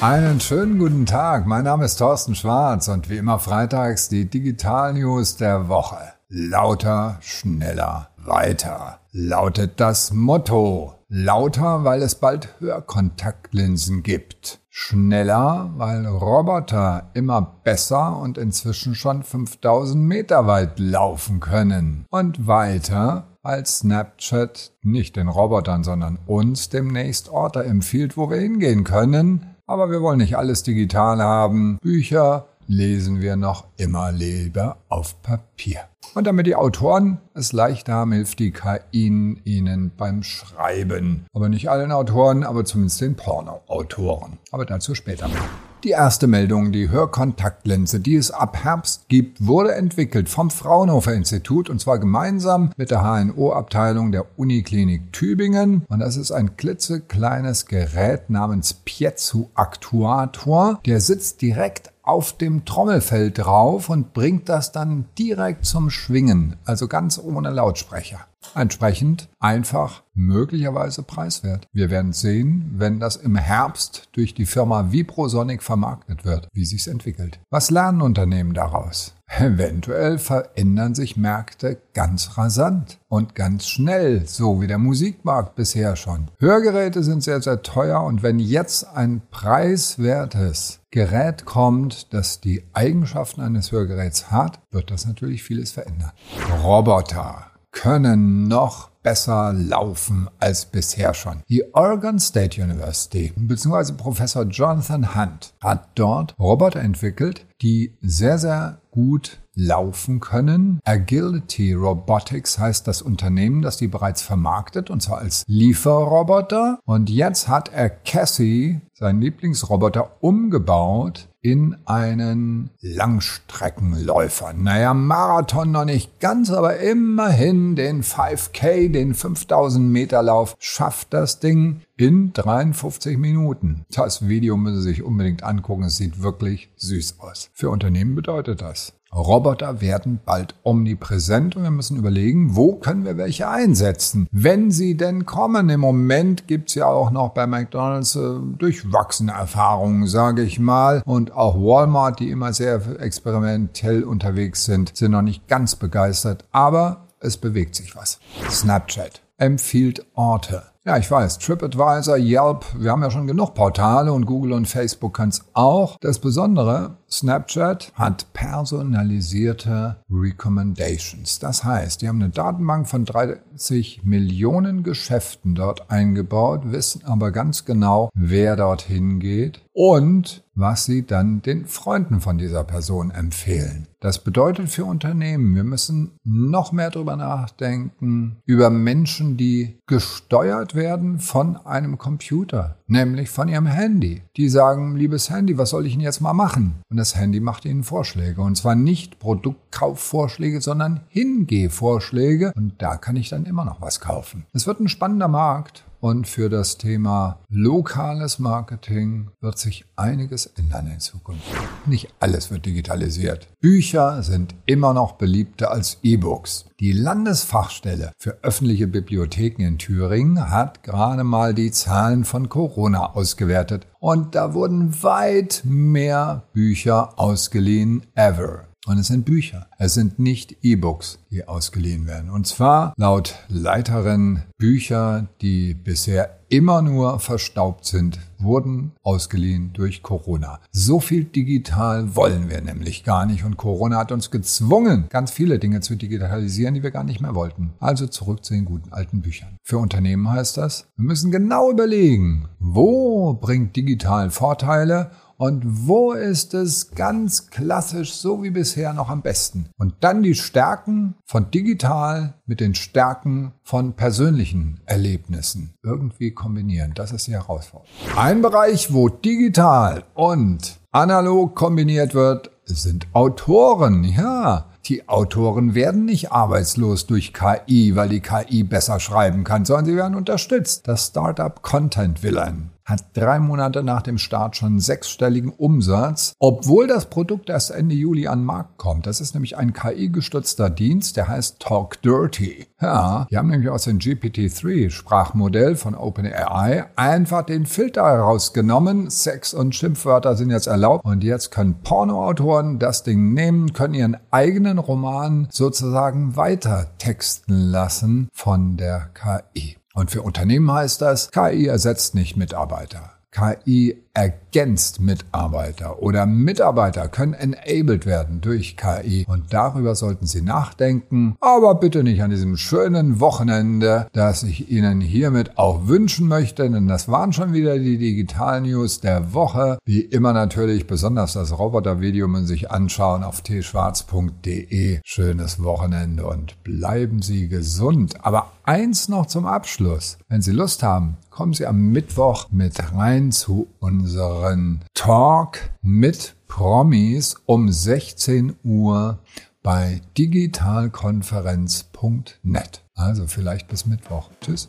Einen schönen guten Tag. Mein Name ist Thorsten Schwarz und wie immer freitags die Digital News der Woche. Lauter, schneller, weiter lautet das Motto. Lauter, weil es bald Hörkontaktlinsen gibt. Schneller, weil Roboter immer besser und inzwischen schon 5000 Meter weit laufen können. Und weiter, weil Snapchat nicht den Robotern, sondern uns demnächst Orte empfiehlt, wo wir hingehen können. Aber wir wollen nicht alles digital haben. Bücher, lesen wir noch immer lieber auf Papier. Und damit die Autoren es leicht haben, hilft die KI ihnen beim Schreiben. Aber nicht allen Autoren, aber zumindest den Porno-Autoren. Aber dazu später. Die erste Meldung, die Hörkontaktlinse, die es ab Herbst gibt, wurde entwickelt vom Fraunhofer Institut und zwar gemeinsam mit der HNO-Abteilung der Uniklinik Tübingen. Und das ist ein klitzekleines Gerät namens Piezo-Aktuator. Der sitzt direkt auf dem Trommelfell drauf und bringt das dann direkt zum Schwingen, also ganz ohne Lautsprecher. Entsprechend einfach möglicherweise preiswert. Wir werden sehen, wenn das im Herbst durch die Firma Vibrosonic vermarktet wird, wie sich's entwickelt. Was lernen Unternehmen daraus? Eventuell verändern sich Märkte ganz rasant und ganz schnell, so wie der Musikmarkt bisher schon. Hörgeräte sind sehr, sehr teuer und wenn jetzt ein preiswertes Gerät kommt, das die Eigenschaften eines Hörgeräts hat, wird das natürlich vieles verändern. Roboter können noch besser laufen als bisher schon. Die Oregon State University bzw. Professor Jonathan Hunt hat dort Roboter entwickelt, die sehr, sehr gut laufen können. Agility Robotics heißt das Unternehmen, das die bereits vermarktet, und zwar als Lieferroboter. Und jetzt hat er Cassie, seinen Lieblingsroboter, umgebaut in einen Langstreckenläufer. Naja, Marathon noch nicht ganz, aber immerhin den 5K, den 5000 Meter Lauf, schafft das Ding in 53 Minuten. Das Video müssen Sie sich unbedingt angucken. Es sieht wirklich süß aus. Für Unternehmen bedeutet das. Roboter werden bald omnipräsent und wir müssen überlegen, wo können wir welche einsetzen, wenn sie denn kommen. Im Moment gibt's ja auch noch bei McDonald's äh, durchwachsene Erfahrungen, sage ich mal. Und auch Walmart, die immer sehr experimentell unterwegs sind, sind noch nicht ganz begeistert. Aber es bewegt sich was. Snapchat empfiehlt Orte. Ja, ich weiß, TripAdvisor, Yelp, wir haben ja schon genug Portale und Google und Facebook können es auch. Das Besondere, Snapchat hat personalisierte Recommendations. Das heißt, die haben eine Datenbank von 30 Millionen Geschäften dort eingebaut, wissen aber ganz genau, wer dorthin geht und was sie dann den Freunden von dieser Person empfehlen. Das bedeutet für Unternehmen, wir müssen noch mehr darüber nachdenken, über Menschen, die gesteuert werden von einem Computer, nämlich von ihrem Handy. Die sagen, liebes Handy, was soll ich denn jetzt mal machen? Und das Handy macht ihnen Vorschläge. Und zwar nicht Produktkaufvorschläge, sondern Hingehvorschläge. Und da kann ich dann immer noch was kaufen. Es wird ein spannender Markt. Und für das Thema lokales Marketing wird sich einiges ändern in Zukunft. Nicht alles wird digitalisiert. Bücher sind immer noch beliebter als E-Books. Die Landesfachstelle für öffentliche Bibliotheken in Thüringen hat gerade mal die Zahlen von Corona ausgewertet. Und da wurden weit mehr Bücher ausgeliehen ever. Und es sind Bücher. Es sind nicht E-Books, die ausgeliehen werden. Und zwar laut Leiterin Bücher, die bisher immer nur verstaubt sind, wurden ausgeliehen durch Corona. So viel digital wollen wir nämlich gar nicht. Und Corona hat uns gezwungen, ganz viele Dinge zu digitalisieren, die wir gar nicht mehr wollten. Also zurück zu den guten alten Büchern. Für Unternehmen heißt das, wir müssen genau überlegen, wo bringt digital Vorteile und wo ist es ganz klassisch, so wie bisher, noch am besten? Und dann die Stärken von digital mit den Stärken von persönlichen Erlebnissen irgendwie kombinieren. Das ist die Herausforderung. Ein Bereich, wo digital und analog kombiniert wird, sind Autoren. Ja, die Autoren werden nicht arbeitslos durch KI, weil die KI besser schreiben kann, sondern sie werden unterstützt. Das Startup Content Villain hat drei Monate nach dem Start schon sechsstelligen Umsatz, obwohl das Produkt erst Ende Juli an den Markt kommt. Das ist nämlich ein KI-gestützter Dienst, der heißt Talk Dirty. Ja, die haben nämlich aus dem GPT-3-Sprachmodell von OpenAI einfach den Filter herausgenommen. Sex und Schimpfwörter sind jetzt erlaubt und jetzt können Pornoautoren das Ding nehmen, können ihren eigenen Roman sozusagen weiter texten lassen von der KI. Und für Unternehmen heißt das, KI ersetzt nicht Mitarbeiter. KI ergänzt Mitarbeiter oder Mitarbeiter können enabled werden durch KI und darüber sollten Sie nachdenken, aber bitte nicht an diesem schönen Wochenende, das ich Ihnen hiermit auch wünschen möchte, denn das waren schon wieder die Digital News der Woche. Wie immer natürlich besonders das Robotervideo man sich anschauen auf tschwarz.de. Schönes Wochenende und bleiben Sie gesund. Aber eins noch zum Abschluss. Wenn Sie Lust haben, kommen Sie am Mittwoch mit rein zu unseren Talk mit Promis um 16 Uhr bei digitalkonferenz.net. Also vielleicht bis Mittwoch. Tschüss.